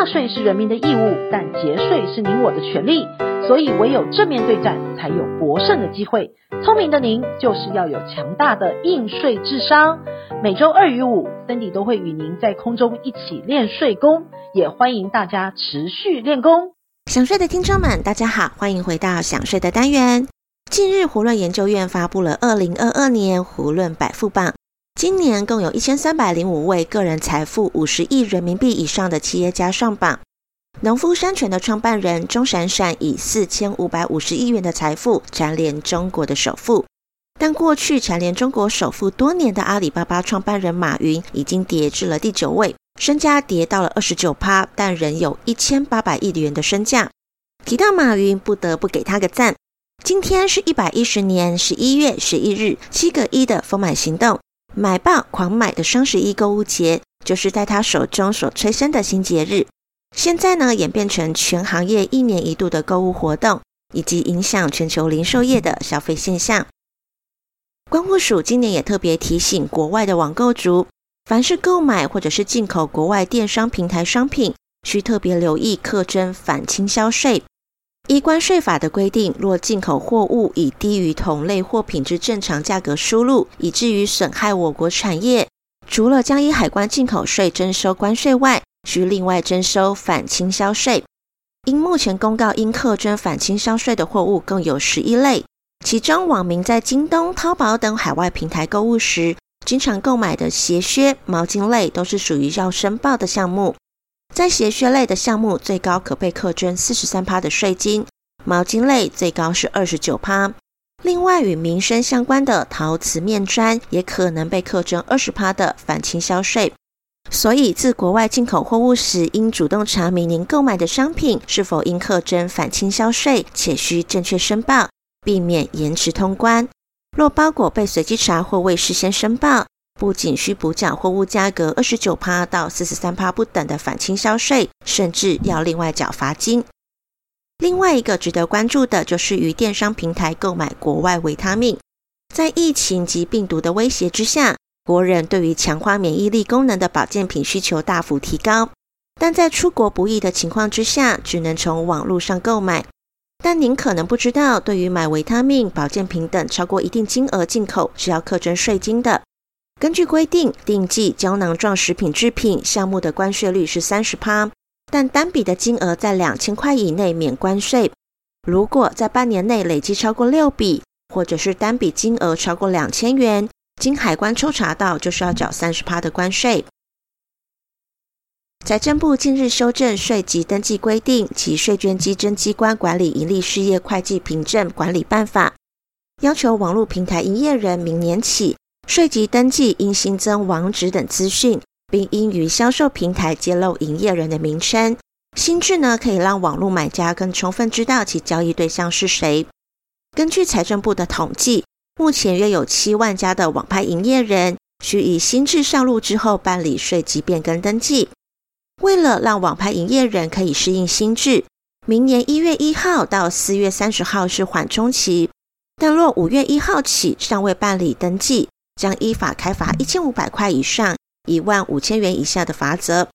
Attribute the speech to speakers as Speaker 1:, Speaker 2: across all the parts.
Speaker 1: 纳税是人民的义务，但节税是您我的权利。所以唯有正面对战，才有博胜的机会。聪明的您，就是要有强大的应税智商。每周二与五，Cindy 都会与您在空中一起练税功，也欢迎大家持续练功。
Speaker 2: 想税的听众们，大家好，欢迎回到想税的单元。近日，胡润研究院发布了二零二二年胡润百富榜，今年共有一千三百零五位个人财富五十亿人民币以上的企业家上榜。农夫山泉的创办人钟闪闪以四千五百五十亿元的财富蝉联中国的首富，但过去蝉联中国首富多年的阿里巴巴创办人马云已经跌至了第九位，身家跌到了二十九趴，但仍有一千八百亿元的身价。提到马云，不得不给他个赞。今天是一百一十年十一月十一日，七个一的丰满行动，买爆狂买的双十一购物节，就是在他手中所催生的新节日。现在呢，演变成全行业一年一度的购物活动，以及影响全球零售业的消费现象。关务署今年也特别提醒国外的网购族，凡是购买或者是进口国外电商平台商品，需特别留意课征反倾销税。依关税法的规定，若进口货物以低于同类货品之正常价格输入，以至于损害我国产业，除了将依海关进口税征收关税外，需另外征收反倾销税。因目前公告应课征反倾销税的货物共有十一类，其中网民在京东、淘宝等海外平台购物时，经常购买的鞋靴、毛巾类都是属于要申报的项目。在鞋靴类的项目，最高可被课征四十三趴的税金；毛巾类最高是二十九趴。另外，与民生相关的陶瓷面砖也可能被课征二十趴的反倾销税。所以，自国外进口货物时，应主动查明您购买的商品是否应课征反倾销税，且需正确申报，避免延迟通关。若包裹被随机查或未事先申报，不仅需补缴货物价格二十九趴到四十三趴不等的反倾销税，甚至要另外缴罚金。另外一个值得关注的就是于电商平台购买国外维他命，在疫情及病毒的威胁之下。国人对于强化免疫力功能的保健品需求大幅提高，但在出国不易的情况之下，只能从网络上购买。但您可能不知道，对于买维他命、保健品等超过一定金额进口是要课征税金的。根据规定，錠剂胶囊状食品制品项目的关税率是三十趴，但单笔的金额在两千块以内免关税。如果在半年内累计超过六笔，或者是单笔金额超过两千元。经海关抽查到，就是要缴三十趴的关税。财政部近日修正税籍登记规定及税捐稽征机关管理营利事业会计凭证管理办法，要求网络平台营业人明年起税籍登记应新增网址等资讯，并应于销售平台揭露营业人的名称。新制呢，可以让网络买家更充分知道其交易对象是谁。根据财政部的统计。目前约有七万家的网拍营业人需以新制上路之后办理税籍变更登记。为了让网拍营业人可以适应新制，明年一月一号到四月三十号是缓冲期。但若五月一号起尚未办理登记，将依法开罚一千五百块以上一万五千元以下的罚则。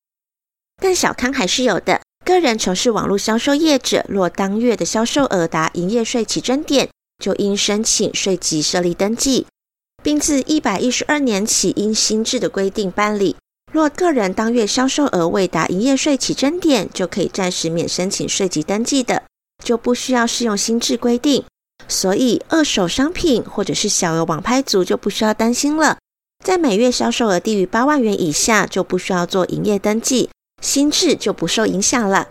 Speaker 2: 但小康还是有的，个人从事网络销售业者，若当月的销售额达营业税起征点。就应申请税籍设立登记，并自一百一十二年起因新制的规定办理。若个人当月销售额未达营业税起征点，就可以暂时免申请税籍登记的，就不需要适用新制规定。所以二手商品或者是小额网拍族就不需要担心了，在每月销售额低于八万元以下，就不需要做营业登记，心智就不受影响了。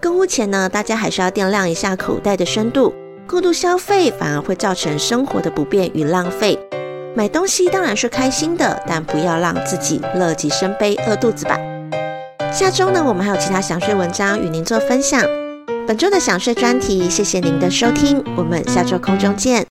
Speaker 2: 购物前呢，大家还是要掂量一下口袋的深度。过度消费反而会造成生活的不便与浪费。买东西当然是开心的，但不要让自己乐极生悲，饿肚子吧。下周呢，我们还有其他详细文章与您做分享。本周的想睡专题，谢谢您的收听，我们下周空中见。